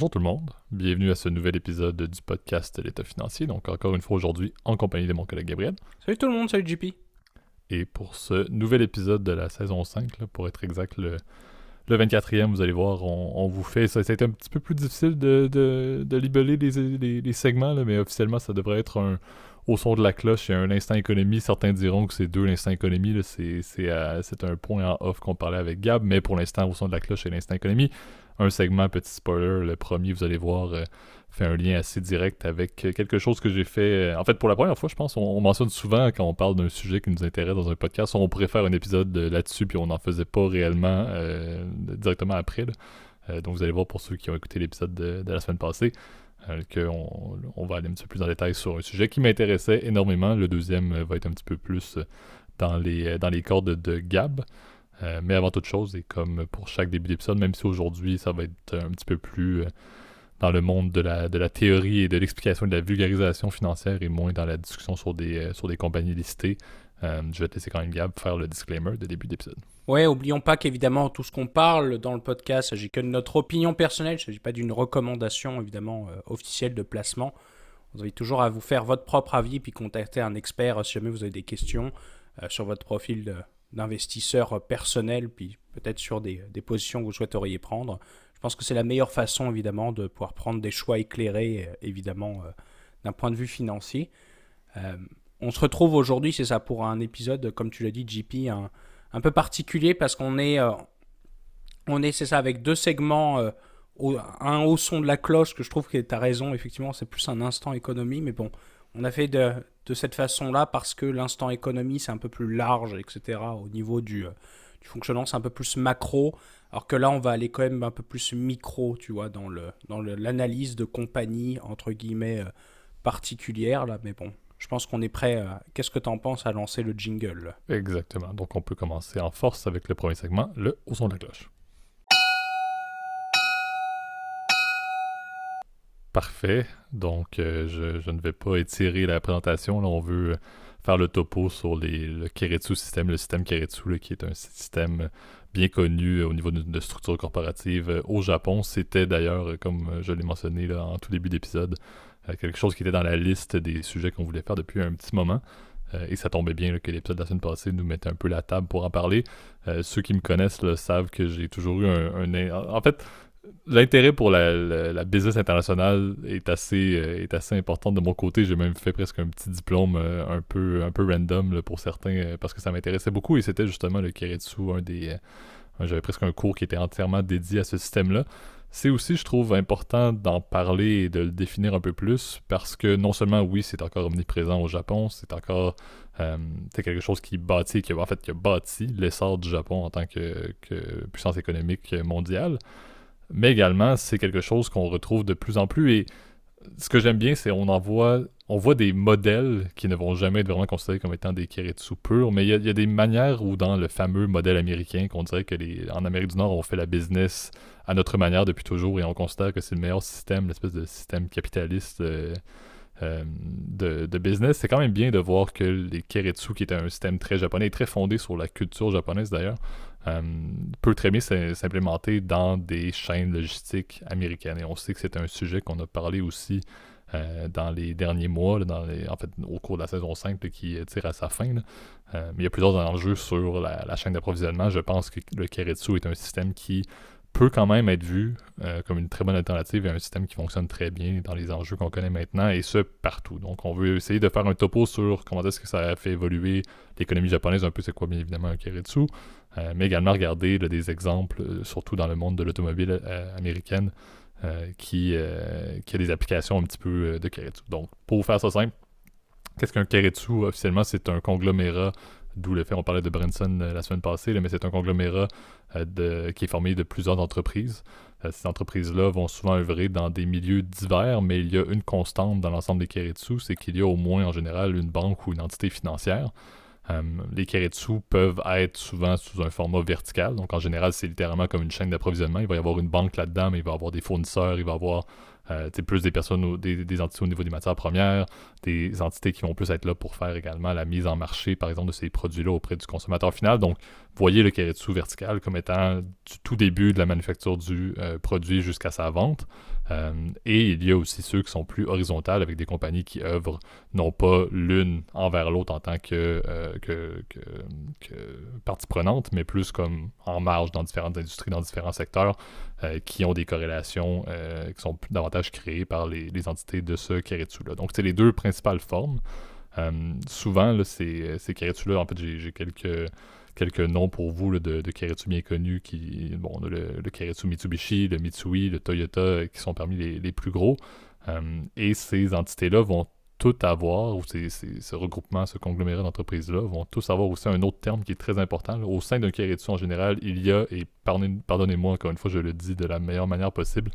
Bonjour tout le monde, bienvenue à ce nouvel épisode du podcast L'État financier. Donc encore une fois aujourd'hui en compagnie de mon collègue Gabriel. Salut tout le monde, salut JP. Et pour ce nouvel épisode de la saison 5, pour être exact, le, 24e, vous allez voir, on, vous fait... Ça, a été un petit peu plus difficile de, de, libeller les, segments, mais officiellement ça devrait être un, au son de la cloche, a un instant économie. Certains diront que c'est deux l'instant économie. C'est un point en off qu'on parlait avec Gab, mais pour l'instant, au son de la cloche, c'est l'instant économie un segment, petit spoiler, le premier, vous allez voir, euh, fait un lien assez direct avec quelque chose que j'ai fait. Euh, en fait, pour la première fois, je pense, on, mentionne souvent quand on parle d'un sujet qui nous intéresse dans un podcast, on pourrait faire un épisode là-dessus, puis on n'en faisait pas réellement euh, directement après. donc, vous allez voir pour ceux qui ont écouté l'épisode de, la semaine passée. qu'on on va aller un petit peu plus en détail sur un sujet qui m'intéressait énormément. Le deuxième va être un petit peu plus dans les, dans les cordes de Gab. Euh, mais avant toute chose, et comme pour chaque début d'épisode, même si aujourd'hui ça va être un petit peu plus euh, dans le monde de la, de la théorie et de l'explication de la vulgarisation financière et moins dans la discussion sur des, euh, sur des compagnies listées, je vais te laisser quand même Gab faire le disclaimer de début d'épisode. Ouais, oublions pas qu'évidemment tout ce qu'on parle dans le podcast, il s'agit que de notre opinion personnelle, il ne s'agit pas d'une recommandation évidemment officielle de placement. Vous avez toujours à vous faire votre propre avis puis contacter un expert si jamais vous avez des questions sur votre profil d'investisseurs personnels, puis peut-être sur des, positions que vous souhaiteriez prendre. Je pense que c'est la meilleure façon, évidemment, de pouvoir prendre des choix éclairés, euh, évidemment, euh, d'un point de vue financier. Euh, on se retrouve aujourd'hui, c'est ça, pour un épisode, comme tu l'as dit, JP, un, peu particulier parce qu'on est, est, c'est ça, avec deux segments, un au son de la cloche, que je trouve que tu as raison, effectivement, c'est plus un instant économie, mais bon, on a fait de, de cette façon-là parce que l'instant économie, c'est un peu plus large, etc. Au niveau du, euh, du fonctionnement, c'est un peu plus macro. Alors que là, on va aller quand même un peu plus micro, tu vois, dans le dans l'analyse de compagnie, entre guillemets, euh, particulière, là. Mais bon, je pense qu'on est prêt. Qu'est-ce que tu en penses à lancer le jingle? Exactement. Donc, on peut commencer en force avec le premier segment, le au son de la cloche. Parfait. Donc, euh, je, ne vais pas étirer la présentation. Là, on veut faire le topo sur les, le Keretsu système, le système Keretsu, qui est un système bien connu au niveau de, structure corporative au Japon. C'était d'ailleurs, comme je l'ai mentionné là, en tout début d'épisode, euh, quelque chose qui était dans la liste des sujets qu'on voulait faire depuis un petit moment. Euh, et ça tombait bien que l'épisode de la semaine passée nous mettait un peu la table pour en parler. ceux qui me connaissent savent que j'ai toujours eu un... En fait, l'intérêt pour la, business internationale est assez, euh, est assez important de mon côté. J'ai même fait presque un petit diplôme euh, un, peu, un peu random pour certains euh, parce que ça m'intéressait beaucoup et c'était justement le Kiretsu, un des. J'avais presque un cours qui était entièrement dédié à ce système-là. C'est aussi, je trouve, important d'en parler et de le définir un peu plus parce que non seulement, oui, c'est encore omniprésent au Japon, c'est encore quelque chose qui bâtit, qui, en fait, qui a bâti l'essor du Japon en tant que puissance économique mondiale mais également c'est quelque chose qu'on retrouve de plus en plus et ce que j'aime bien c'est on en voit on voit des modèles qui ne vont jamais être vraiment considérés comme étant des Kiritsu purs, mais il y, a des manières où dans le fameux modèle américain qu'on dirait que les, en Amérique du Nord on fait la business à notre manière depuis toujours et on considère que c'est le meilleur système, l'espèce de système capitaliste euh, euh, de, business. C'est quand même bien de voir que les Kiritsu, qui est un système très japonais et très fondé sur la culture japonaise d'ailleurs, peut très bien s'implémenter dans des chaînes logistiques américaines. Et on sait que c'est un sujet qu'on a parlé aussi euh, dans les derniers mois, en fait au cours de la saison 5 qui tire à sa fin. Euh, mais il y a plusieurs enjeux sur la, chaîne d'approvisionnement. Je pense que le Keretsu est un système qui peut quand même être vu comme une très bonne alternative et un système qui fonctionne très bien dans les enjeux qu'on connaît maintenant et ce partout. Donc on veut essayer de faire un topo sur comment est-ce que ça a fait évoluer l'économie japonaise, un peu c'est quoi bien évidemment un Keretsu, euh, mais également regarder des exemples, euh, surtout dans le monde de l'automobile euh, américaine, qui, a des applications un petit peu de Keretsu. Donc, pour faire ça simple, qu'est-ce qu'un Keretsu Officiellement, c'est un conglomérat, d'où le fait, on parlait de Branson la semaine passée, mais c'est un conglomérat de, qui est formé de plusieurs entreprises. ces entreprises-là vont souvent œuvrer dans des milieux divers, mais il y a une constante dans l'ensemble des Keretsu, c'est qu'il y a au moins en général une banque ou une entité financière. Euh, les Keretsu peuvent être souvent sous un format vertical. Donc, en général, c'est littéralement comme une chaîne d'approvisionnement. Il va y avoir une banque là-dedans, mais il va y avoir des fournisseurs, il va y avoir euh, plus des personnes, des, entités au niveau des matières premières, des entités qui vont plus être là pour faire également la mise en marché, par exemple, de ces produits-là auprès du consommateur final. Donc, voyez le Keretsu vertical comme étant du tout début de la manufacture du euh, produit jusqu'à sa vente. Euh, et il y a aussi ceux qui sont plus horizontales avec des compagnies qui œuvrent non pas l'une envers l'autre en tant que, euh, partie prenante, mais plus comme en marge dans différentes industries, dans différents secteurs, qui ont des corrélations qui sont davantage créées par les, entités de ce Keretsu-là. Donc, c'est les deux principales formes. souvent, là, ces, ces là en fait, j'ai quelques quelques noms pour vous de, de bien connus. Qui, bon, on a le, le Mitsubishi, le Mitsui, le Toyota euh, qui sont parmi les, plus gros. Euh, et ces entités-là vont toutes avoir, ou ces, ce regroupement, ce conglomérat d'entreprises-là, vont tous avoir aussi un autre terme qui est très important. Au sein d'un Keiretsu en général, il y a, et pardonnez-moi encore une fois, je le dis de la meilleure manière possible,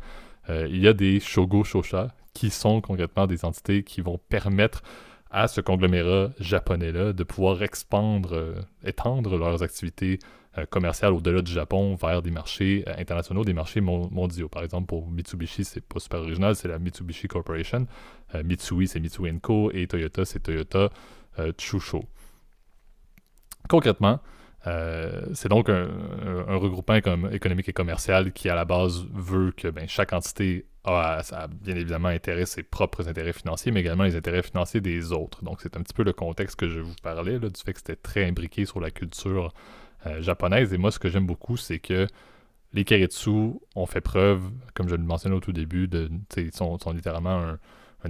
euh, il y a des Shogo Shosha qui sont concrètement des entités qui vont permettre à ce conglomérat japonais-là de pouvoir expandre, euh, étendre leurs activités euh, commerciales au-delà du Japon vers des marchés euh, internationaux, des marchés mondiaux. Par exemple, pour Mitsubishi, c'est pas super original, c'est la Mitsubishi Corporation. Mitsui, c'est Mitsui Co. Et Toyota, c'est Toyota Chusho. Concrètement, c'est donc un, regroupement économique et commercial qui, à la base, veut que ben, chaque entité a, bien évidemment intérêt ses propres intérêts financiers, mais également les intérêts financiers des autres. Donc c'est un petit peu le contexte que je vous parlais, du fait que c'était très imbriqué sur la culture euh, japonaise. Et moi, ce que j'aime beaucoup, c'est que les Keretsu ont fait preuve, comme je le mentionnais au tout début, de, sont, sont littéralement un,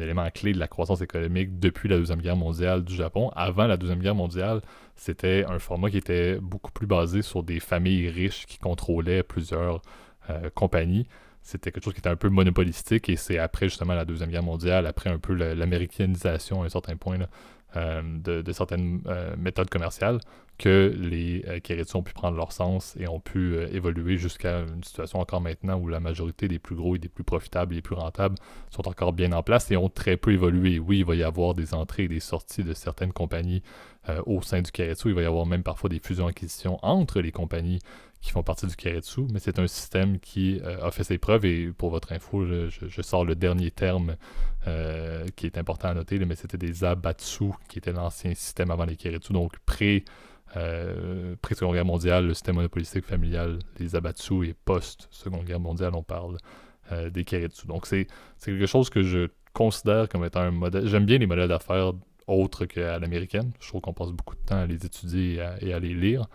élément clé de la croissance économique depuis la Deuxième Guerre mondiale du Japon. Avant la Deuxième Guerre mondiale, c'était un format qui était beaucoup plus basé sur des familles riches qui contrôlaient plusieurs euh, compagnies c'était quelque chose qui était un peu monopolistique et c'est après justement la Deuxième Guerre mondiale, après un peu l'américanisation à un certain point de, certaines euh, méthodes commerciales, que les euh, ont pu prendre leur sens et ont pu euh, évoluer jusqu'à une situation encore maintenant où la majorité des plus gros et des plus profitables et des plus rentables sont encore bien en place et ont très peu évolué. Oui, il va y avoir des entrées et des sorties de certaines compagnies au sein du Keretsu. Il va y avoir même parfois des fusions-acquisitions entre les compagnies qui font partie du Keretsu, mais c'est un système qui euh, a fait ses preuves et pour votre info, je, sors le dernier terme euh, qui est important à noter, mais c'était des Abatsu qui était l'ancien système avant les Keretsu, donc euh, seconde Guerre mondiale, le système monopolistique familial, les Abatsu et post-Seconde Guerre mondiale, on parle des Keretsu. Donc c'est quelque chose que je considère comme étant un modèle. J'aime bien les modèles d'affaires autres qu'à l'américaine. Je trouve qu'on passe beaucoup de temps à les étudier et à les lire.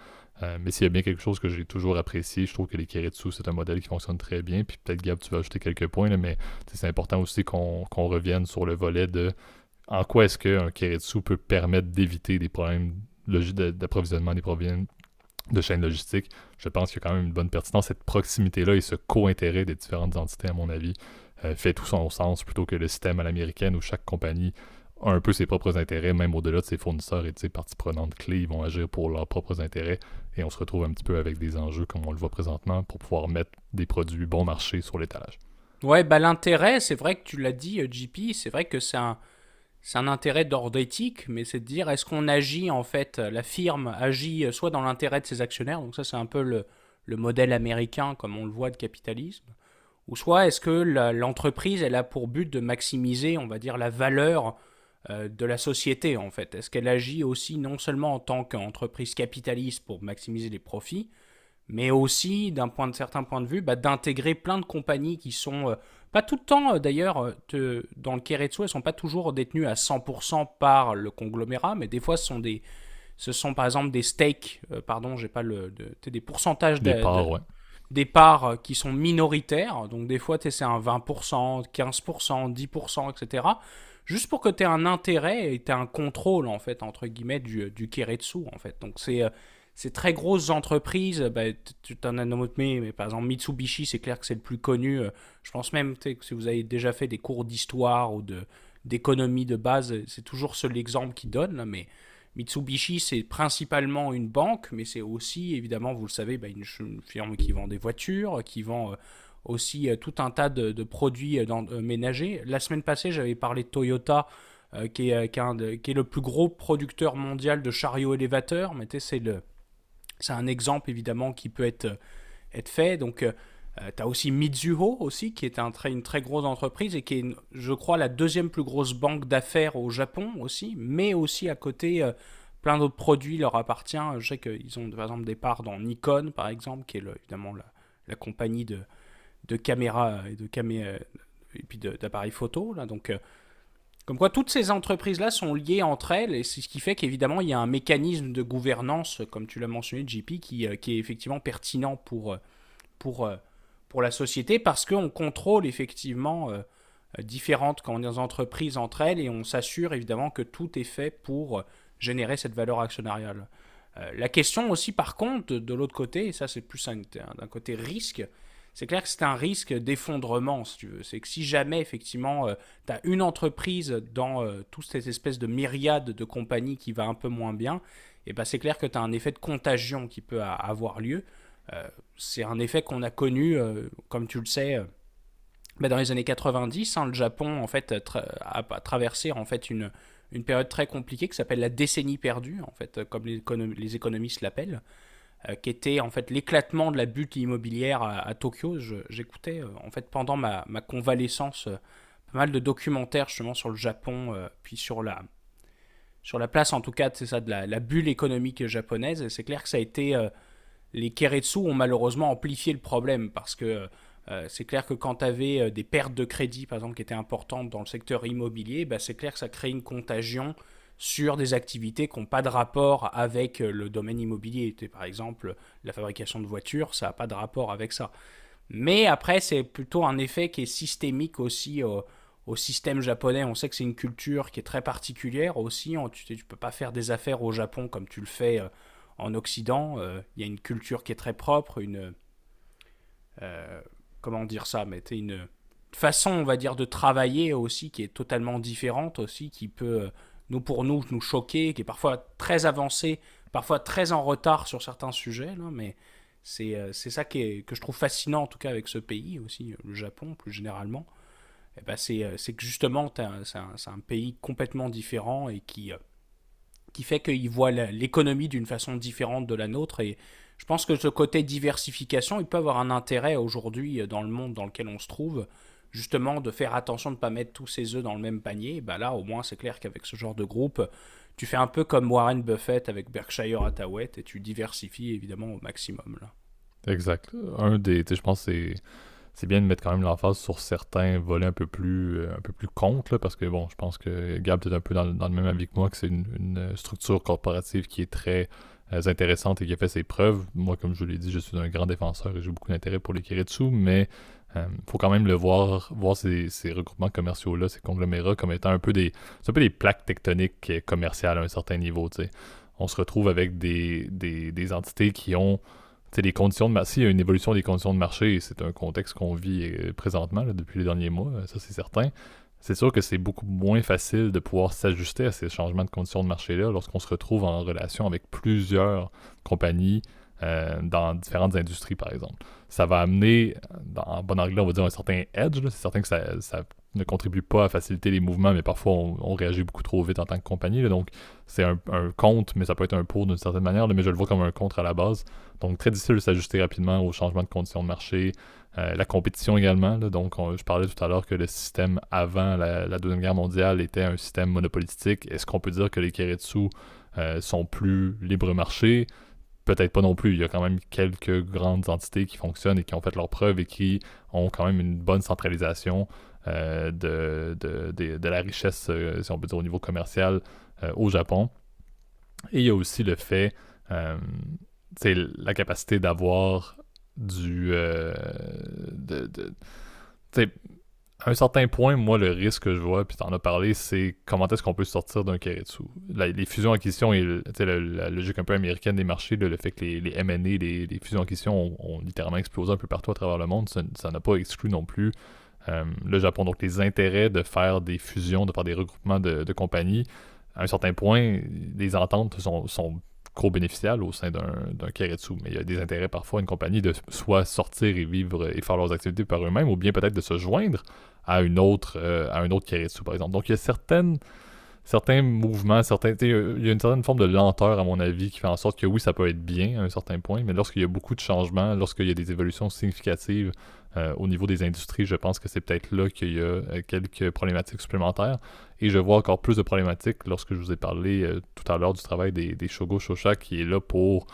Euh, mais s'il y a bien quelque chose que j'ai toujours apprécié, je trouve que les Keretsu, c'est un modèle qui fonctionne très bien. Puis peut-être, Gab, tu vas ajouter quelques points, mais c'est important aussi qu'on revienne sur le volet de en quoi est-ce qu'un Keretsu peut permettre d'éviter des problèmes d'approvisionnement, des problèmes de chaîne logistique. Je pense qu'il y a quand même une bonne pertinence. Cette proximité-là et ce co-intérêt des différentes entités, à mon avis, euh, fait tout son sens plutôt que le système à l'américaine où chaque compagnie un peu ses propres intérêts, même au-delà de ses fournisseurs et de ses parties prenantes clés, ils vont agir pour leurs propres intérêts et on se retrouve un petit peu avec des enjeux comme on le voit présentement pour pouvoir mettre des produits bon marché sur l'étalage. Ouais, bah l'intérêt, c'est vrai que tu l'as dit, euh, JP, c'est vrai que c'est un, c'est un intérêt d'ordre éthique, mais c'est de dire est-ce qu'on agit en fait, la firme agit euh, soit dans l'intérêt de ses actionnaires, donc ça c'est un peu le, le modèle américain comme on le voit de capitalisme, ou soit est-ce que l'entreprise elle a pour but de maximiser, on va dire, la valeur euh, de la société en fait. Est-ce qu'elle agit aussi non seulement en tant qu'entreprise capitaliste pour maximiser les profits, mais aussi d'un point de certain point de vue bah, d'intégrer plein de compagnies qui sont euh, pas tout le temps euh, d'ailleurs dans le Keretsu, elles sont pas toujours détenues à 100% par le conglomérat, mais des fois ce sont des ce sont par exemple des stakes, pardon, j'ai pas le des pourcentages des parts, des parts qui sont minoritaires, donc des fois c'est un 20%, 15%, 10%, etc juste pour que tu aies un intérêt et tu un contrôle, en fait, entre guillemets, du, du Keretsu, en fait. Donc, c'est euh, ces très grosses entreprises, bah, tu t'en as nommé, mais par exemple Mitsubishi, c'est clair que c'est le plus connu. Euh, je pense même que si vous avez déjà fait des cours d'histoire ou d'économie de base, c'est toujours seul l'exemple qui donne. mais Mitsubishi, c'est principalement une banque, mais c'est aussi, évidemment, vous le savez, bah, une, firme qui vend des voitures, qui vend euh, aussi euh, tout un tas de, produits euh, euh, ménagers. La semaine passée, j'avais parlé de Toyota, qui, est, le plus gros producteur mondial de chariots élévateurs. Mais c'est un exemple évidemment qui peut être, fait. Donc, tu as aussi Mizuho aussi, qui est un une très grosse entreprise et qui est, je crois, la deuxième plus grosse banque d'affaires au Japon aussi, mais aussi à côté, plein d'autres produits leur appartiennent. Je sais qu'ils ont par exemple des parts dans Nikon, par exemple, qui est évidemment la compagnie de, de caméras et de et puis d'appareils photo. Là, donc, comme quoi, toutes ces entreprises-là sont liées entre elles, et c'est ce qui fait qu'évidemment, il y a un mécanisme de gouvernance, comme tu l'as mentionné, JP, qui, qui, est effectivement pertinent pour, pour, pour la société, parce qu'on contrôle effectivement différentes entreprises entre elles, et on s'assure évidemment que tout est fait pour générer cette valeur actionnariale. Euh, la question aussi, par contre, de, l'autre côté, et ça c'est plus d'un côté risque, c'est clair que c'est un risque d'effondrement, si. C'est que si jamais, effectivement, euh, tu as une entreprise dans euh, toute cette espèce de myriade de compagnies qui va un peu moins bien, et eh ben c'est clair que tu as un effet de contagion qui peut avoir lieu. c'est un effet qu'on a connu, comme tu le sais, ben, dans les années 90. Hein, le Japon, en fait, a traversé en fait une, une période très compliquée qui s'appelle la décennie perdue, en fait, comme les, économistes l'appellent, euh, qui était en fait l'éclatement de la butte immobilière à, Tokyo. J'écoutais euh, en fait pendant ma, convalescence euh, pas mal de documentaires justement sur le Japon, puis sur la, sur la place en tout cas, ça, de la, bulle économique japonaise. C'est clair que ça a été les Keretsu ont malheureusement amplifié le problème parce que euh, c'est clair que quand tu avais euh, des pertes de crédit, par exemple, qui étaient importantes dans le secteur immobilier, bah, c'est clair que ça crée une contagion sur des activités qui n'ont pas de rapport avec euh, le domaine immobilier. Par exemple, la fabrication de voitures, ça n'a pas de rapport avec ça. Mais après, c'est plutôt un effet qui est systémique aussi au, système japonais. On sait que c'est une culture qui est très particulière aussi. Tu ne peux pas faire des affaires au Japon comme tu le fais en Occident. Il y a une culture qui est très propre, une comment dire ça, mais une façon, on va dire, de travailler aussi qui est totalement différente aussi, qui peut, euh, nous pour nous, nous choquer, qui est parfois très avancée, parfois très en retard sur certains sujets, là, mais c'est euh, ça qui est, que je trouve fascinant en tout cas avec ce pays aussi, le Japon plus généralement. Eh ben c'est que justement, c'est un, un, pays complètement différent et qui, euh, qui fait qu'il voit l'économie d'une façon différente de la nôtre et je pense que ce côté diversification, il peut avoir un intérêt aujourd'hui euh, dans le monde dans lequel on se trouve, justement de faire attention de ne pas mettre tous ses œufs dans le même panier. Bah là, au moins, c'est clair qu'avec ce genre de groupe, tu fais un peu comme Warren Buffett avec Berkshire Hathaway et tu diversifies évidemment au maximum. Là. Exact. Un des, je pense c'est c'est bien de mettre quand même l'emphase sur certains volets un peu plus euh, un peu plus contre parce que bon je pense que Gab est un peu dans, le même avis que moi que c'est une, structure corporative qui est très euh, intéressante et qui a fait ses preuves. Moi, comme je vous l'ai dit, je suis un grand défenseur et j'ai beaucoup d'intérêt pour les Kiritsu, mais euh, faut quand même le voir, voir ces, regroupements commerciaux-là, ces conglomérats, comme étant un peu des, un peu des plaques tectoniques commerciales à un certain niveau. On se retrouve avec des, des, entités qui ont des conditions de marché. S'il y a une évolution des conditions de marché, c'est un contexte qu'on vit euh, présentement depuis les derniers mois, ça c'est certain c'est sûr que c'est beaucoup moins facile de pouvoir s'ajuster à ces changements de conditions de marché-là lorsqu'on se retrouve en relation avec plusieurs compagnies euh, dans différentes industries, par exemple. Ça va amener, en bon anglais, on va dire un certain edge. C'est certain que ça, ne contribue pas à faciliter les mouvements, mais parfois on, réagit beaucoup trop vite en tant que compagnie. donc c'est un, contre, mais ça peut être un pour d'une certaine manière, mais je le vois comme un contre à la base. Donc très difficile de s'ajuster rapidement aux changements de conditions de marché, euh, la compétition également. donc, je parlais tout à l'heure que le système avant la, Deuxième Guerre mondiale était un système monopolistique. Est-ce qu'on peut dire que les Keretsu euh, sont plus libre marché? Peut-être pas non plus. Il y a quand même quelques grandes entités qui fonctionnent et qui ont fait leurs preuves et qui ont quand même une bonne centralisation euh, de, la richesse, si on peut dire, au niveau commercial au Japon. Et il y a aussi le fait, c'est la capacité d'avoir du. Euh, à un certain point, moi, le risque que je vois, puis tu en as parlé, c'est comment est-ce qu'on peut sortir d'un dessous. les fusions-acquisitions et la, logique un peu américaine des marchés, le fait que les, les M&A, les, fusions-acquisitions ont, littéralement explosé un peu partout à travers le monde, ça n'a pas exclu non plus euh, le Japon. Donc, les intérêts de faire des fusions, de faire des regroupements de, compagnies, à un certain point, les ententes sont co-bénéficial au sein d'un Keretsu. Mais il y a des intérêts parfois à une compagnie de soit sortir et vivre et faire leurs activités par eux-mêmes, ou bien peut-être de se joindre à une autre euh, à un autre Keretsu, par exemple. Donc il y a certaines certains mouvements, certains, il y a une certaine forme de lenteur, à mon avis, qui fait en sorte que oui, ça peut être bien à un certain point, mais lorsqu'il y a beaucoup de changements, lorsqu'il y a des évolutions significatives euh, au niveau des industries, je pense que c'est peut-être là qu'il y a euh, quelques problématiques supplémentaires. Et je vois encore plus de problématiques lorsque je vous ai parlé euh, tout à l'heure du travail des, des Shogo Shosha qui est là pour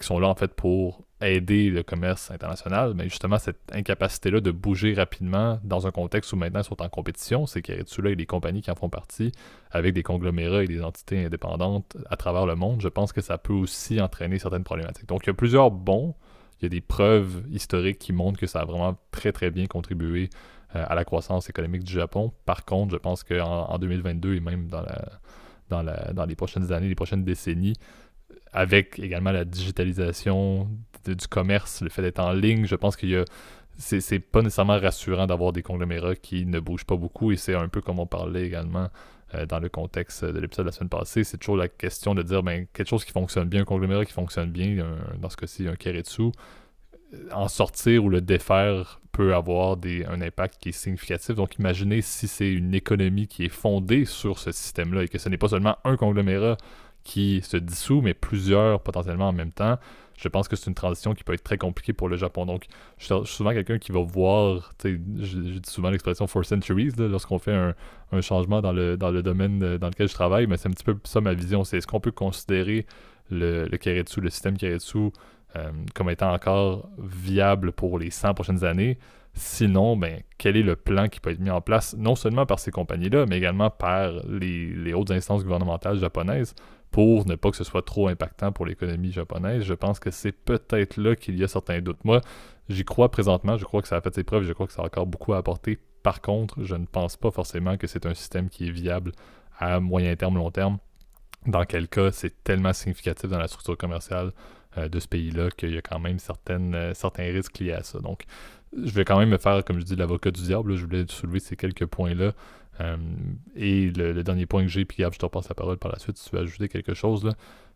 qui sont là en fait pour aider le commerce international, mais justement cette incapacité-là de bouger rapidement dans un contexte où maintenant ils sont en compétition, c'est qu'Eritsu là et les compagnies qui en font partie, avec des conglomérats et des entités indépendantes à travers le monde, je pense que ça peut aussi entraîner certaines problématiques. Donc il y a plusieurs bons, il y a des preuves historiques qui montrent que ça a vraiment très très bien contribué euh, à la croissance économique du Japon. Par contre, je pense qu'en en 2022 et même dans, la, dans, la, dans les prochaines années, les prochaines décennies, avec également la digitalisation du commerce, le fait d'être en ligne, je pense qu'il y a c'est pas nécessairement rassurant d'avoir des conglomérats qui ne bougent pas beaucoup et c'est un peu comme on parlait également euh, dans le contexte de l'épisode de la semaine passée, c'est toujours la question de dire ben, quelque chose qui fonctionne bien, un conglomérat qui fonctionne bien, dans ce cas-ci un Keretsu, euh, en sortir ou le défaire peut avoir des, un impact qui est significatif. Donc imaginez si c'est une économie qui est fondée sur ce système-là et que ce n'est pas seulement un conglomérat qui se dissout, mais plusieurs potentiellement en même temps. Je pense que c'est une transition qui peut être très compliquée pour le Japon. Donc, je suis souvent quelqu'un qui va voir, sais, j'ai souvent l'expression for centuries lorsqu'on fait un, changement dans le, dans le domaine euh, dans lequel je travaille, mais c'est un petit peu ça ma vision. C'est est-ce qu'on peut considérer le, Keretsu, le système Keretsu, euh, comme étant encore viable pour les 100 prochaines années? Sinon, ben, quel est le plan qui peut être mis en place, non seulement par ces compagnies-là, mais également par les, les instances gouvernementales japonaises? Pour ne pas que ce soit trop impactant pour l'économie japonaise. Je pense que c'est peut-être là qu'il y a certains doutes. Moi, j'y crois présentement, je crois que ça a fait ses preuves, je crois que ça a encore beaucoup à apporter. Par contre, je ne pense pas forcément que c'est un système qui est viable à moyen terme, long terme. Dans quel cas, c'est tellement significatif dans la structure commerciale euh, de ce pays-là qu'il y a quand même euh, certains risques liés à ça. Donc, je vais quand même me faire, comme je dis, l'avocat du diable. Je voulais soulever ces quelques points-là euh, et le, dernier point que j'ai, puis Gab, je te repasse la parole par la suite si tu veux ajouter quelque chose. Là.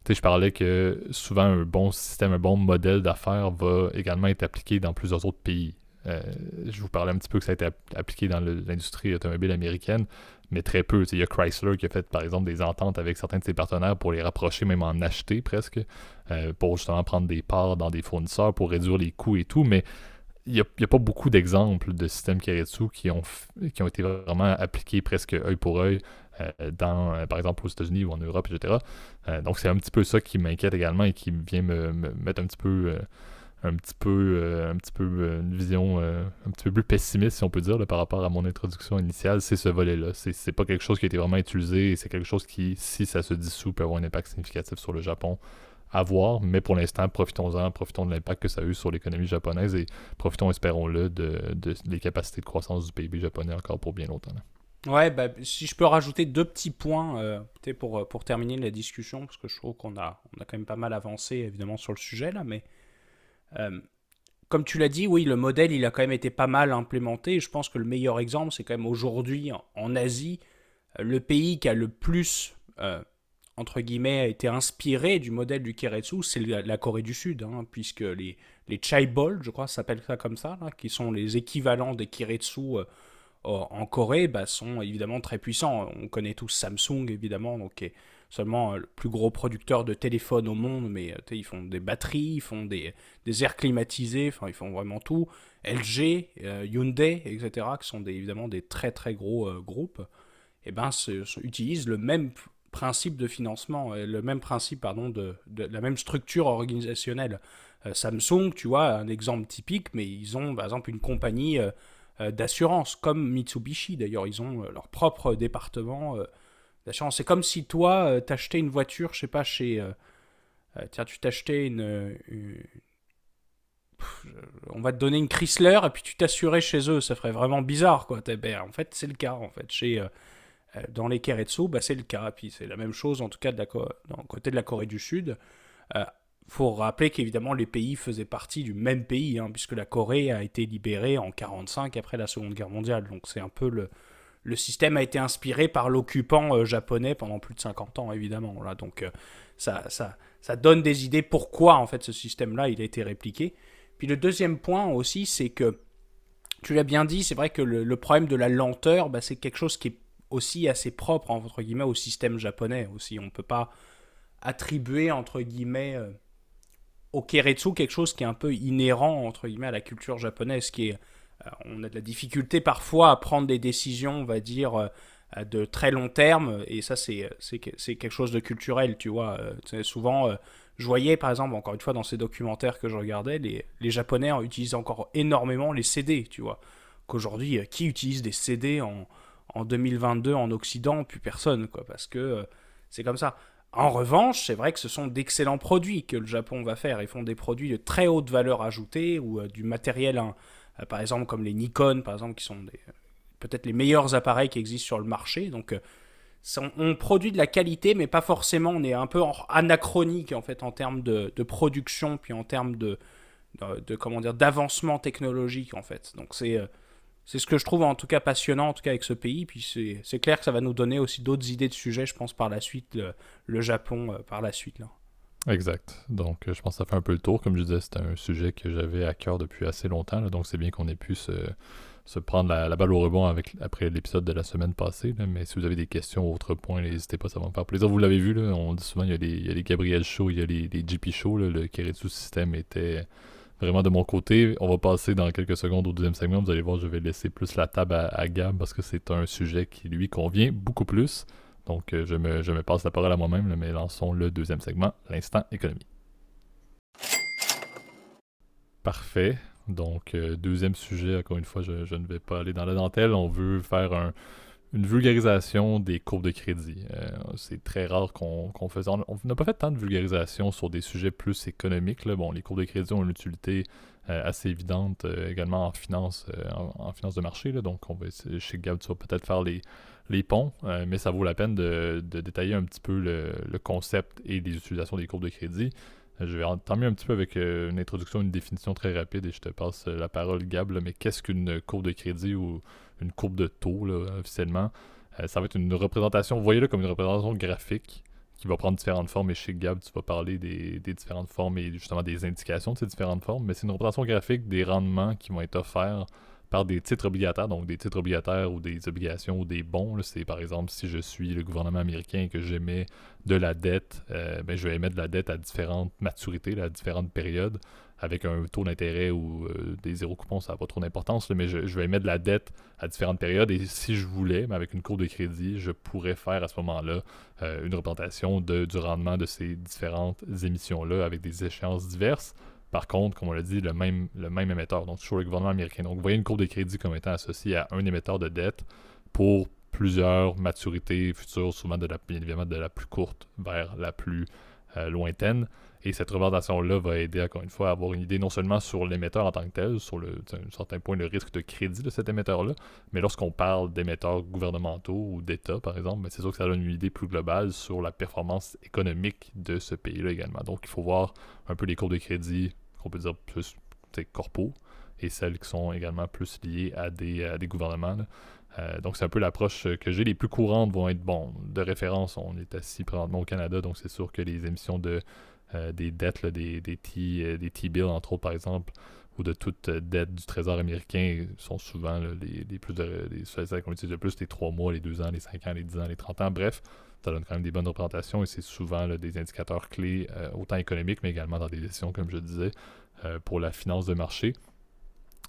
je parlais que souvent un bon système, un bon modèle d'affaires va également être appliqué dans plusieurs autres pays. Euh, je vous parlais un petit peu que ça a été appliqué dans l'industrie automobile américaine, mais très peu. Il y a Chrysler qui a fait par exemple des ententes avec certains de ses partenaires pour les rapprocher, même en acheter presque, euh, pour justement prendre des parts dans des fournisseurs pour réduire les coûts et tout. Mais il n'y a, pas beaucoup d'exemples de systèmes Keretsu qui ont, qui ont été vraiment appliqués presque œil pour œil euh, dans, euh, par exemple, aux États-Unis ou en Europe, etc. Euh, donc, c'est un petit peu ça qui m'inquiète également et qui vient me, mettre un petit peu, un petit peu, un petit peu une vision un petit peu plus pessimiste, si on peut dire, par rapport à mon introduction initiale. C'est ce volet-là. C'est pas quelque chose qui a été vraiment utilisé et c'est quelque chose qui, si ça se dissout, peut avoir un impact significatif sur le Japon à voir, mais pour l'instant, profitons-en, profitons de l'impact que ça a eu sur l'économie japonaise et profitons, espérons-le, de, des capacités de croissance du PIB japonais encore pour bien longtemps. Ouais, bah, si je peux rajouter deux petits points euh, pour, euh, pour terminer la discussion, parce que je trouve qu'on a, on a quand même pas mal avancé évidemment sur le sujet là, mais euh, comme tu l'as dit, oui, le modèle il a quand même été pas mal implémenté. Je pense que le meilleur exemple, c'est quand même aujourd'hui en, Asie, le pays qui a le plus entre guillemets, a été inspiré du modèle du Keretsu, c'est la, Corée du Sud, hein, puisque les, les Chaebol, je crois, ça s'appelle ça comme ça, qui sont les équivalents des Kiretsu euh, en Corée, bah, sont évidemment très puissants. On connaît tous Samsung, évidemment, donc qui est seulement euh, le plus gros producteur de téléphones au monde, mais euh, ils font des batteries, ils font des, des airs climatisés, ils font vraiment tout. LG, Hyundai, etc., qui sont évidemment des très très gros groupes, et eh ben, utilisent le même principe de financement, le même principe, pardon, de, la même structure organisationnelle. Euh, Samsung, tu vois, un exemple typique, mais ils ont par exemple une compagnie euh, euh, d'assurance, comme Mitsubishi d'ailleurs, ils ont leur propre département d'assurance. C'est comme si toi, t'achetais une voiture, je sais pas, chez... tiens, tu t'achetais une, on va te donner une Chrysler et puis tu t'assurais chez eux, ça ferait vraiment bizarre quoi. Ben, en fait, c'est le cas en fait chez euh, dans les Keretsu, bah, c'est le cas. Puis c'est la même chose, en tout cas, de côté de la Corée du Sud. Il euh, faut rappeler qu'évidemment, les pays faisaient partie du même pays, hein, puisque la Corée a été libérée en 1945 après la Seconde Guerre mondiale. Donc c'est un peu le, le système a été inspiré par l'occupant euh, japonais pendant plus de 50 ans, évidemment. Là. Donc ça, ça, ça donne des idées pourquoi, en fait, ce système-là, il a été répliqué. Puis le deuxième point aussi, c'est que, tu l'as bien dit, c'est vrai que le, problème de la lenteur, bah, c'est quelque chose qui est aussi assez propre entre guillemets au système japonais aussi. On ne peut pas attribuer entre guillemets euh, au Keretsu quelque chose qui est un peu inhérent entre guillemets à la culture japonaise, qui est euh, on a de la difficulté parfois à prendre des décisions, on va dire, de très long terme, et ça c'est quelque chose de culturel, tu vois. souvent, je voyais par exemple, encore une fois dans ces documentaires que je regardais, les, les Japonais utilisent encore énormément les CD, tu vois. Qu'aujourd'hui, qui utilise des CD en, en 2022 en Occident Plus personne, quoi, parce que c'est comme ça. En revanche, c'est vrai que ce sont d'excellents produits que le Japon va faire. Ils font des produits de très haute valeur ajoutée ou du matériel, hein, par exemple comme les Nikon, par exemple, qui sont peut-être les meilleurs appareils qui existent sur le marché. Donc, euh, on, produit de la qualité, mais pas forcément. On est un peu anachronique en fait en termes de, production, puis en termes de, comment dire d'avancement technologique en fait. Donc c'est euh, c'est ce que je trouve en tout cas passionnant en tout cas avec ce pays. Puis c'est clair que ça va nous donner aussi d'autres idées de sujets, je pense par la suite le, Japon euh, par la suite là. Exact. Donc, je pense que ça fait un peu le tour. Comme je disais, c'était un sujet que j'avais à cœur depuis assez longtemps. donc, c'est bien qu'on ait pu se, se prendre la, balle au rebond avec, après l'épisode de la semaine passée. mais si vous avez des questions autres points, n'hésitez pas, ça va me faire plaisir. Vous l'avez vu, là, on dit souvent il y a les, il y a les Gabriel Show, il y a les, les GP Show. le Keretsu System était vraiment de mon côté. On va passer dans quelques secondes au deuxième segment. Vous allez voir, je vais laisser plus la table à, Gab parce que c'est un sujet qui lui convient beaucoup plus. Donc euh, je, me, je me passe la parole à moi-même, mais lançons le deuxième segment, l'instant économie. Parfait. Donc, euh, deuxième sujet, encore une fois, je, ne vais pas aller dans la dentelle. On veut faire une vulgarisation des courbes de crédit. Euh, c'est très rare qu'on fasse. On n'a pas fait tant de vulgarisation sur des sujets plus économiques. Bon, les courbes de crédit ont une utilité euh, assez évidente également en finance, en, finance de marché. Donc, on va chez Gab, tu vas peut-être faire les, ponts, mais ça vaut la peine de, détailler un petit peu le, concept et les utilisations des courbes de crédit. Je vais entamer un petit peu avec euh, une introduction, une définition très rapide et je te passe euh, la parole, Gab. mais qu'est-ce qu'une courbe de crédit ou une courbe de taux, officiellement euh, Ça va être une représentation, voyez-le comme une représentation graphique qui va prendre différentes formes. Et chez Gab, tu vas parler des, des différentes formes et justement des indications de ces différentes formes. Mais c'est une représentation graphique des rendements qui vont être offerts par des titres obligataires, donc des titres obligataires ou des obligations ou des bons. C'est par exemple si je suis le gouvernement américain et que j'émets de la dette, euh, ben, je vais émettre de la dette à différentes maturités, à différentes périodes, avec un taux d'intérêt ou euh, des zéro coupons, ça n'a pas trop d'importance, mais je, vais émettre de la dette à différentes périodes et si je voulais, mais avec une courbe de crédit, je pourrais faire à ce moment-là euh, une représentation du rendement de ces différentes émissions-là avec des échéances diverses par contre, comme on l'a dit, le même, le même émetteur, donc toujours le gouvernement américain. Donc, vous voyez une courbe de crédit comme étant associée à un émetteur de dette pour plusieurs maturités futures, souvent de la, bien évidemment de la plus courte vers la plus euh, lointaine. Et cette représentation-là va aider, encore une fois, à avoir une idée non seulement sur l'émetteur en tant que tel, sur un certain point le risque de crédit de cet émetteur-là, mais lorsqu'on parle d'émetteurs gouvernementaux ou d'États, par exemple, c'est sûr que ça donne une idée plus globale sur la performance économique de ce pays-là également. Donc, il faut voir un peu les cours de crédit qu'on peut dire plus corpo, et celles qui sont également plus liées à des, des gouvernements. Euh, donc c'est un peu l'approche que j'ai. Les plus courantes vont être, bon, de référence, on est assis présentement au Canada, donc c'est sûr que les émissions de, euh, des dettes, des, des, euh, des T-bills, entre autres par exemple, ou de toute dette du Trésor américain sont souvent les, les, plus de, qu'on utilise le plus, les 3 mois, les 2 ans, les 5 ans, les 10 ans, les 30 ans, bref ça donne quand même des bonnes représentations et c'est souvent des indicateurs clés, euh, autant économiques, mais également dans des décisions, comme je disais, euh, pour la finance de marché.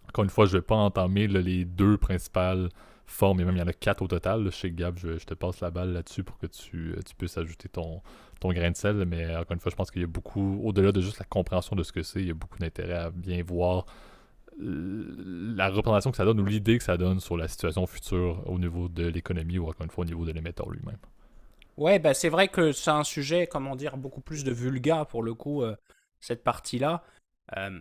Encore une fois, je ne vais pas entamer les deux principales formes, et même il y en a quatre au total. chez Gab, je, te passe la balle là-dessus pour que tu, euh, tu puisses ajouter ton, ton grain de sel. Mais encore une fois, je pense qu'il y a beaucoup, au-delà de juste la compréhension de ce que c'est, il y a beaucoup d'intérêt à bien voir la représentation que ça donne ou l'idée que ça donne sur la situation future au niveau de l'économie ou encore une fois au niveau de l'émetteur lui-même. Ouais, bah c'est vrai que c'est un sujet, comment dire, beaucoup plus de vulga pour le coup, euh, cette partie-là. Euh,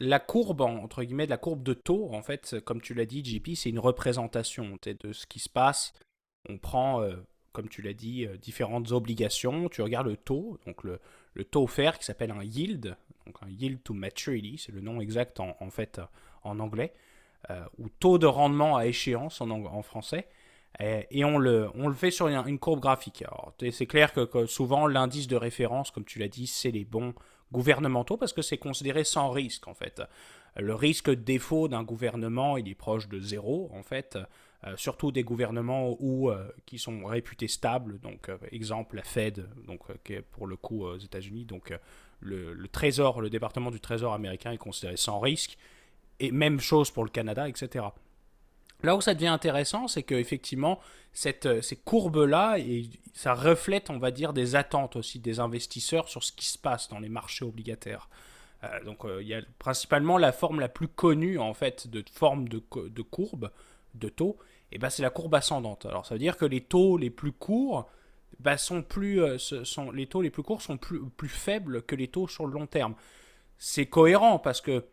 la courbe, entre guillemets, la courbe de taux, en fait, comme tu l'as dit, JP, c'est une représentation de ce qui se passe. On prend, euh, comme tu l'as dit, différentes obligations. Tu regardes le taux, donc le, taux offert qui s'appelle un yield, donc un yield to maturity, c'est le nom exact en, fait en anglais, ou taux de rendement à échéance en, français. Et, on, le, on le fait sur une, courbe graphique. c'est clair que, souvent, l'indice de référence, comme tu l'as dit, c'est les bons gouvernementaux parce que c'est considéré sans risque, en fait. Le risque de défaut d'un gouvernement, il est proche de zéro, en fait. Euh, surtout des gouvernements euh, qui sont réputés stables. Donc, euh, exemple, la Fed, donc, qui est pour le coup aux États-Unis. Donc, le, Trésor, le département du Trésor américain est considéré sans risque. Et même chose pour le Canada, etc. Là où ça devient intéressant, c'est qu'effectivement, cette, ces courbes-là, ça reflète, on va dire, des attentes aussi des investisseurs sur ce qui se passe dans les marchés obligataires. donc il y a principalement la forme la plus connue, en fait, de forme de, courbe, de taux, et ben c'est la courbe ascendante. Alors ça veut dire que les taux les plus courts bah, sont plus, euh, les taux les plus courts sont plus, plus faibles que les taux sur le long terme. C'est cohérent parce que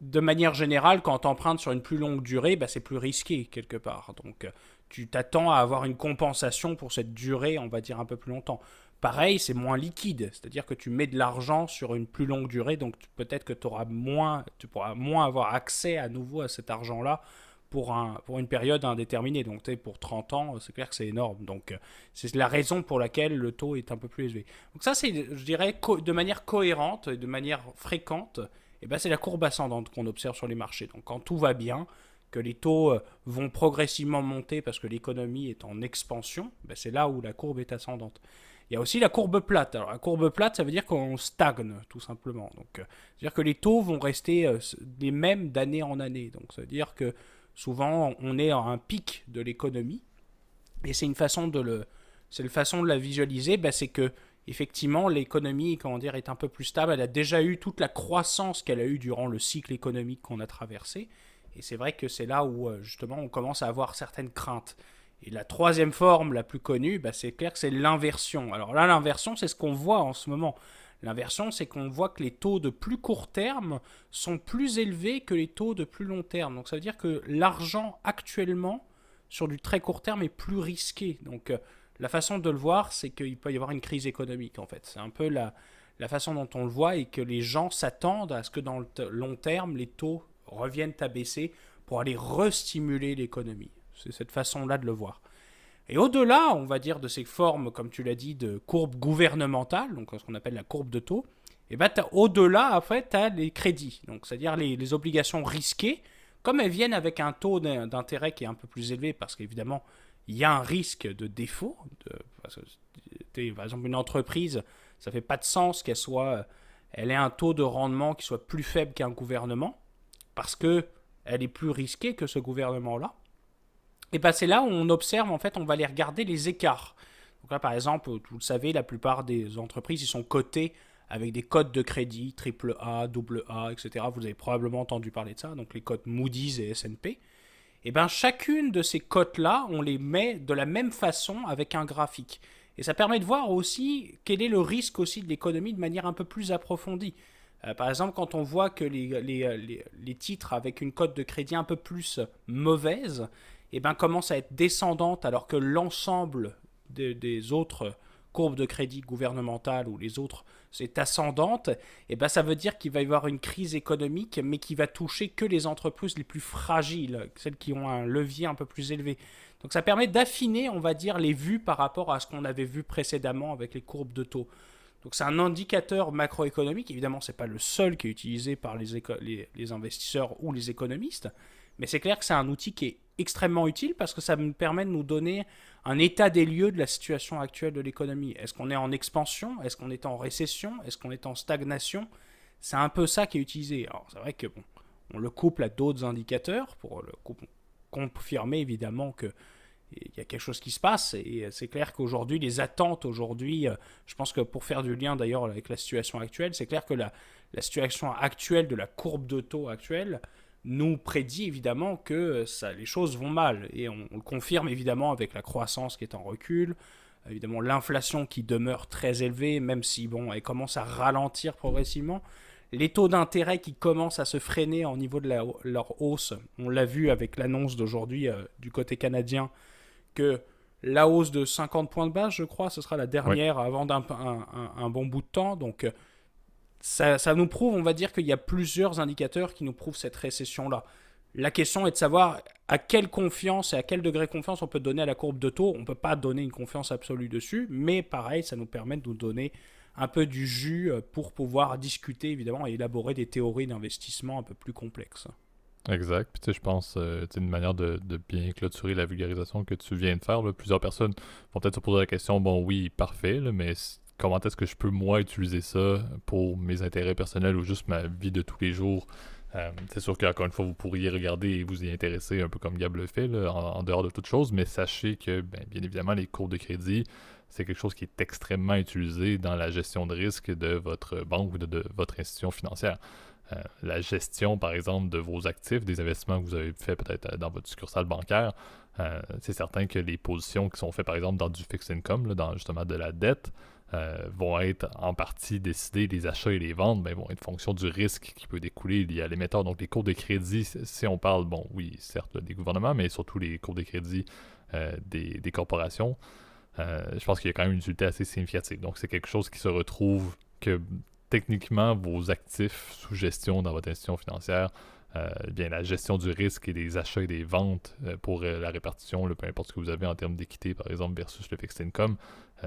de manière générale, quand tu empruntes sur une plus longue durée, bah, c'est plus risqué quelque part. Donc euh, tu t'attends à avoir une compensation pour cette durée, on va dire un peu plus longtemps. Pareil, c'est moins liquide, c'est-à-dire que tu mets de l'argent sur une plus longue durée, donc peut-être que auras moins, tu pourras moins avoir accès à nouveau à cet argent-là pour, un, pour une période indéterminée. Donc, pour 30 ans, c'est clair que c'est énorme. Donc, euh, c'est la raison pour laquelle le taux est un peu plus élevé. Donc, ça, c'est, je dirais, de manière cohérente, de manière fréquente, et eh ben, c'est la courbe ascendante qu'on observe sur les marchés. Donc, quand tout va bien, que les taux euh, vont progressivement monter parce que l'économie est en expansion, ben, c'est là où la courbe est ascendante. Il y a aussi la courbe plate. Alors la courbe plate, ça veut dire qu'on stagne, tout simplement. Donc, euh, c'est-à-dire que les taux vont rester les mêmes d'année en année. Donc, ça veut dire que Souvent, on est à un pic de l'économie. Et c'est une façon de le, c'est une façon de la visualiser, ben, c'est que effectivement l'économie, comment dire, est un peu plus stable. Elle a déjà eu toute la croissance qu'elle a eue durant le cycle économique qu'on a traversé. Et c'est vrai que c'est là où euh, justement on commence à avoir certaines craintes. Et la troisième forme la plus connue, ben, c'est clair que c'est l'inversion. Alors là, l'inversion, c'est ce qu'on voit en ce moment. L'inversion, c'est qu'on voit que les taux de plus court terme sont plus élevés que les taux de plus long terme. Donc ça veut dire que l'argent actuellement, sur du très court terme, est plus risqué. Donc euh, la façon de le voir, c'est qu'il peut y avoir une crise économique en fait. C'est un peu la, la façon dont on le voit et que les gens s'attendent à ce que dans le long terme, les taux reviennent à baisser pour aller restimuler l'économie. C'est cette façon-là de le voir. Et au-delà, on va dire, de ces formes, comme tu l'as dit, de courbes gouvernementales, donc ce qu'on appelle la courbe de taux, et ben au-delà, fait, tu as les crédits, donc c'est-à-dire les, obligations risquées, comme elles viennent avec un taux d'intérêt qui est un peu plus élevé, parce qu'évidemment, il y a un risque de défaut. De, par exemple, une entreprise, ça fait pas de sens qu'elle soit, elle ait un taux de rendement qui soit plus faible qu'un gouvernement, parce que elle est plus risquée que ce gouvernement-là. Et ben c'est là où on observe, en fait, on va aller regarder les écarts. Donc là, par exemple, vous le savez, la plupart des entreprises, ils sont cotées avec des codes de crédit, triple A, double A, etc. Vous avez probablement entendu parler de ça, donc les codes Moody's et S&P. Et bien chacune de ces cotes-là, on les met de la même façon avec un graphique. Et ça permet de voir aussi quel est le risque aussi de l'économie de manière un peu plus approfondie. Euh, par exemple, quand on voit que les, les, les, titres avec une cote de crédit un peu plus mauvaise, eh ben, commence à être descendante alors que l'ensemble des autres courbes de crédit gouvernementales ou les autres, c'est ascendante, eh ben, ça veut dire qu'il va y avoir une crise économique, mais qui va toucher que les entreprises les plus fragiles, celles qui ont un levier un peu plus élevé. Donc ça permet d'affiner, on va dire, les vues par rapport à ce qu'on avait vu précédemment avec les courbes de taux. Donc c'est un indicateur macroéconomique, évidemment ce n'est pas le seul qui est utilisé par les, les investisseurs ou les économistes, mais c'est clair que c'est un outil qui est extrêmement utile parce que ça me permet de nous donner un état des lieux de la situation actuelle de l'économie. Est-ce qu'on est en expansion? Est-ce qu'on est en récession? Est-ce qu'on est en stagnation? C'est un peu ça qui est utilisé. Alors c'est vrai que bon, on le couple à d'autres indicateurs pour le confirmer évidemment que il y a quelque chose qui se passe et c'est clair qu'aujourd'hui les attentes aujourd'hui, euh, je pense que pour faire du lien d'ailleurs avec la situation actuelle, c'est clair que la, la situation actuelle de la courbe de taux actuelle nous prédit évidemment que ça, les choses vont mal. Et on, le confirme évidemment avec la croissance qui est en recul, évidemment l'inflation qui demeure très élevée, même si bon, elle commence à ralentir progressivement. Les taux d'intérêt qui commencent à se freiner au niveau de leur hausse. On l'a vu avec l'annonce d'aujourd'hui euh, du côté canadien que la hausse de 50 points de base, je crois, ce sera la dernière avant d'un un, bon bout de temps. Donc ça, nous prouve, on va dire qu'il y a plusieurs indicateurs qui nous prouvent cette récession-là. La question est de savoir à quelle confiance et à quel degré de confiance on peut donner à la courbe de taux. On ne peut pas donner une confiance absolue dessus, mais pareil, ça nous permet de nous donner un peu du jus euh, pour pouvoir discuter évidemment et élaborer des théories d'investissement un peu plus complexes. Exact. Tu sais, je pense euh, c'est une manière de, bien clôturer la vulgarisation que tu viens de faire. Plusieurs personnes vont peut-être se poser la question bon, oui, parfait, mais comment est-ce que je peux moi utiliser ça pour mes intérêts personnels ou juste ma vie de tous les jours? C'est sûr qu'encore une fois, vous pourriez regarder et vous y intéresser un peu comme Gab le fait, en, dehors de toute chose, mais sachez que, ben, bien évidemment, les cours de crédit, c'est quelque chose qui est extrêmement utilisé dans la gestion de risque de votre banque ou de, votre institution financière. Euh, la gestion, par exemple, de vos actifs, des investissements que vous avez fait peut-être dans votre succursale bancaire, euh, c'est certain que les positions qui sont faites, par exemple, dans du fixed income, dans justement de la dette, euh, vont être en partie décidées, les achats et les ventes vont être fonction du risque qui peut découler lié à l'émetteur. Donc, les cours de crédit, si on parle, bon, oui, certes, des gouvernements, mais surtout les cours de crédit des, des, corporations, euh, je pense qu'il y a quand même une utilité assez significative. Donc, c'est quelque chose qui se retrouve que techniquement, vos actifs sous gestion dans votre institution financière, euh, bien la gestion du risque et des achats et des ventes euh, pour la répartition, peu importe ce que vous avez en termes d'équité, par exemple, versus le fixed income,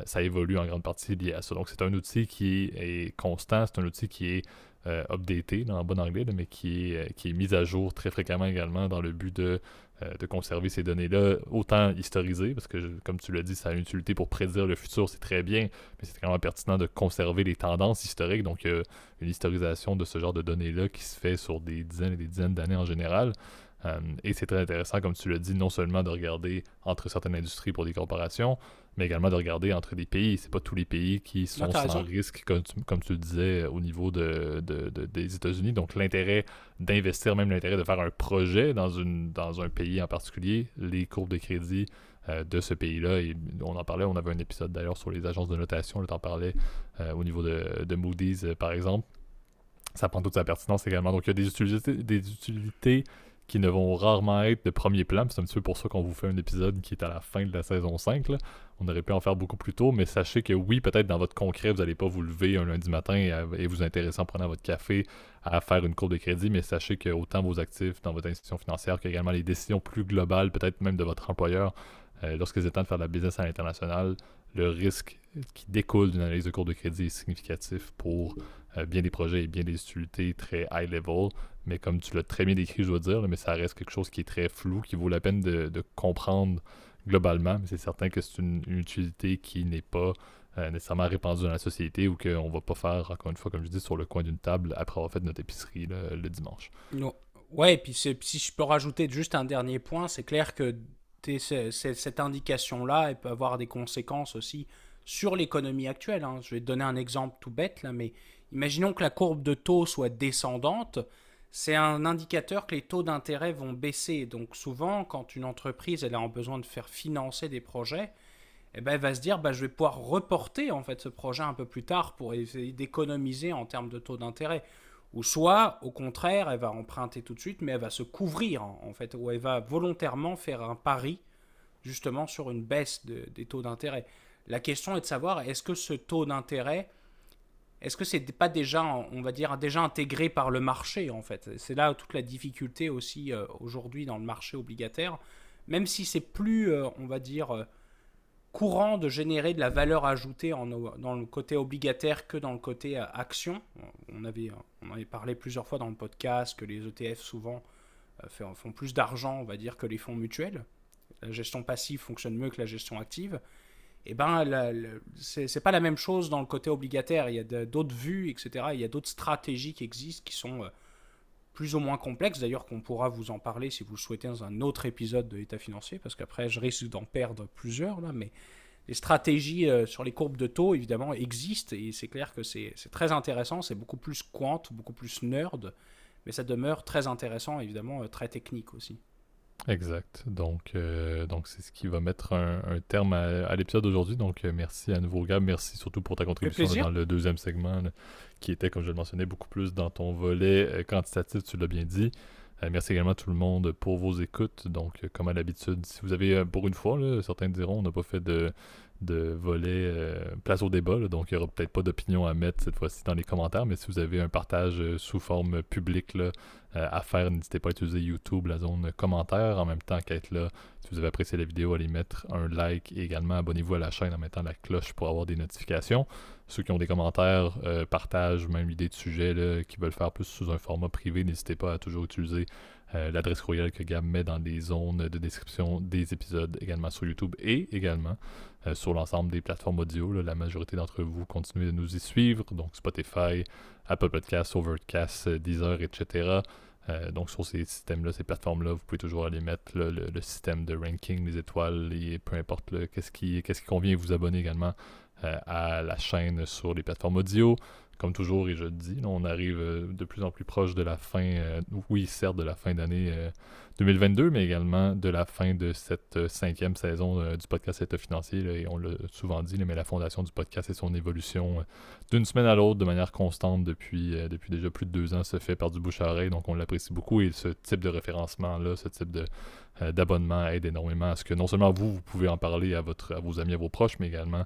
ça évolue en grande partie lié à ça. Donc, c'est un outil qui est constant, c'est un outil qui est updaté dans bon anglais, mais qui est, qui est mis à jour très fréquemment également dans le but de euh, de conserver ces données-là autant historisées, parce que, comme tu l'as dit, ça a une utilité pour prédire le futur, c'est très bien, mais c'est vraiment pertinent de conserver les tendances historiques. Donc, une historisation de ce genre de données-là qui se fait sur des dizaines et des dizaines d'années en général. Euh, et c'est très intéressant, comme tu l'as dit, non seulement de regarder entre certaines industries pour des corporations, mais également de regarder entre des pays. C'est pas tous les pays qui sont sans risque, comme tu, comme tu, le disais, au niveau de, des États-Unis. Donc l'intérêt d'investir, même l'intérêt de faire un projet dans, une, dans un pays en particulier, les courbes de crédit euh, de ce pays-là. Et on en parlait, on avait un épisode d'ailleurs sur les agences de notation, on en parlait euh, au niveau de, Moody's, par exemple. Ça prend toute sa pertinence également. Donc il y a des utilités, des utilités qui ne vont rarement être de premier plan. C'est un petit peu pour ça qu'on vous fait un épisode qui est à la fin de la saison 5. On aurait pu en faire beaucoup plus tôt, mais sachez que oui, peut-être dans votre concret, vous n'allez pas vous lever un lundi matin et, vous intéresser en prenant votre café à faire une courbe de crédit, mais sachez que autant vos actifs dans votre institution financière qu'également les décisions plus globales, peut-être même de votre employeur, euh, lorsque c'est temps de faire de la business à l'international, le risque qui découle d'une analyse de cours de crédit est significatif pour euh, bien des projets et bien des utilités très high level. Mais comme tu l'as très bien décrit, je dois dire, mais ça reste quelque chose qui est très flou, qui vaut la peine de, comprendre globalement. Mais c'est certain que c'est une, utilité qui n'est pas euh, nécessairement répandue dans la société ou qu'on ne va pas faire, encore une fois, comme je dis, sur le coin d'une table après avoir fait notre épicerie le dimanche. Non. Ouais, puis si je peux rajouter juste un dernier point, c'est clair que cette indication-là, elle peut avoir des conséquences aussi sur l'économie actuelle. Hein. Je vais te donner un exemple tout bête, là, mais imaginons que la courbe de taux soit descendante. C'est un indicateur que les taux d'intérêt vont baisser. Donc souvent, quand une entreprise elle a besoin de faire financer des projets, eh ben, elle va se dire bah, je vais pouvoir reporter en fait ce projet un peu plus tard pour essayer d'économiser en termes de taux d'intérêt. Ou soit, au contraire, elle va emprunter tout de suite, mais elle va se couvrir, en fait, ou elle va volontairement faire un pari, justement, sur une baisse des taux d'intérêt. La question est de savoir, est-ce que ce taux d'intérêt, est-ce que c'est pas déjà, intégré par le marché, en fait? C'est là toute la difficulté aussi euh, aujourd'hui dans le marché obligataire. Même si c'est plus, euh, on va dire, euh, courant de générer de la valeur ajoutée dans le côté obligataire que dans le côté action. On, avait, on avait parlé plusieurs fois dans le podcast que les ETF souvent font plus d'argent, on va dire, que les fonds mutuels. La gestion passive fonctionne mieux que la gestion active. Eh ben, c'est pas la même chose dans le côté obligataire. Il y a d'autres vues, etc. Il y a d'autres stratégies qui existent qui sont euh, plus ou moins complexe, d'ailleurs qu'on pourra vous en parler si vous le souhaitez dans un autre épisode de l'état financier, parce qu'après je risque d'en perdre plusieurs là, mais les stratégies euh, sur les courbes de taux évidemment existent et c'est clair que c'est très intéressant, c'est beaucoup plus quant, beaucoup plus nerd, mais ça demeure très intéressant évidemment, euh, très technique aussi. Exact. Donc, euh, donc c'est ce qui va mettre un, terme à, l'épisode d'aujourd'hui. Donc, euh, merci à nouveau, Gab. Merci surtout pour ta contribution dans le deuxième segment, qui était, comme je le mentionnais, beaucoup plus dans ton volet euh, quantitatif, tu l'as bien dit. merci également à tout le monde pour vos écoutes. Donc, comme à l'habitude, si vous avez, pour une fois, certains diront, on n'a pas fait de, de volet euh, place au débat. donc, il n'y aura peut-être pas d'opinion à mettre cette fois-ci dans les commentaires, mais si vous avez un partage euh, sous forme publique euh, à faire, n'hésitez pas à utiliser YouTube, la zone commentaire. En même temps qu'être là, vous avez apprécié la vidéo, allez mettre un like et également abonnez-vous à la chaîne en mettant la cloche pour avoir des notifications. Ceux qui ont des commentaires, partagent, même idée de sujet, qui veulent faire plus sous un format privé, n'hésitez pas à toujours utiliser l'adresse courriel que Gab met dans les zones de description des épisodes, également sur YouTube et également euh, sur l'ensemble des plateformes audio. la majorité d'entre vous continuez de nous y suivre, donc Spotify, Apple Podcasts, Overcast, euh, Deezer, etc. donc sur ces systèmes-là, ces plateformes-là, vous pouvez toujours aller mettre le, système de ranking, les étoiles, et peu importe qu'est-ce qui, qui convient, vous abonner également à la chaîne sur les plateformes audio comme toujours, et je le dis, on arrive euh, de plus en plus proche de la fin, euh, oui, certes, de la fin d'année 2022, euh, mais également de la fin de cette cinquième saison du podcast État financier. et on l'a souvent dit, mais la fondation du podcast et son évolution d'une semaine à l'autre de manière constante depuis, depuis déjà plus de deux ans se fait par du bouche à oreille. Donc on l'apprécie beaucoup et ce type de référencement-là, ce type de, d'abonnement aide énormément à ce que non seulement vous, vous pouvez en parler à, votre, à vos amis, à vos proches, mais également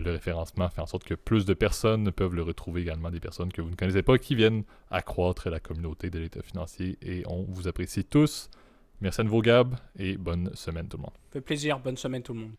le référencement fait en sorte que plus de personnes peuvent le retrouver également, des personnes que vous ne connaissez pas, qui viennent accroître la communauté de l'État financier. Et on vous apprécie tous. Merci à nouveau, Gab, et bonne semaine tout le monde. Ça fait plaisir. Bonne semaine tout le monde.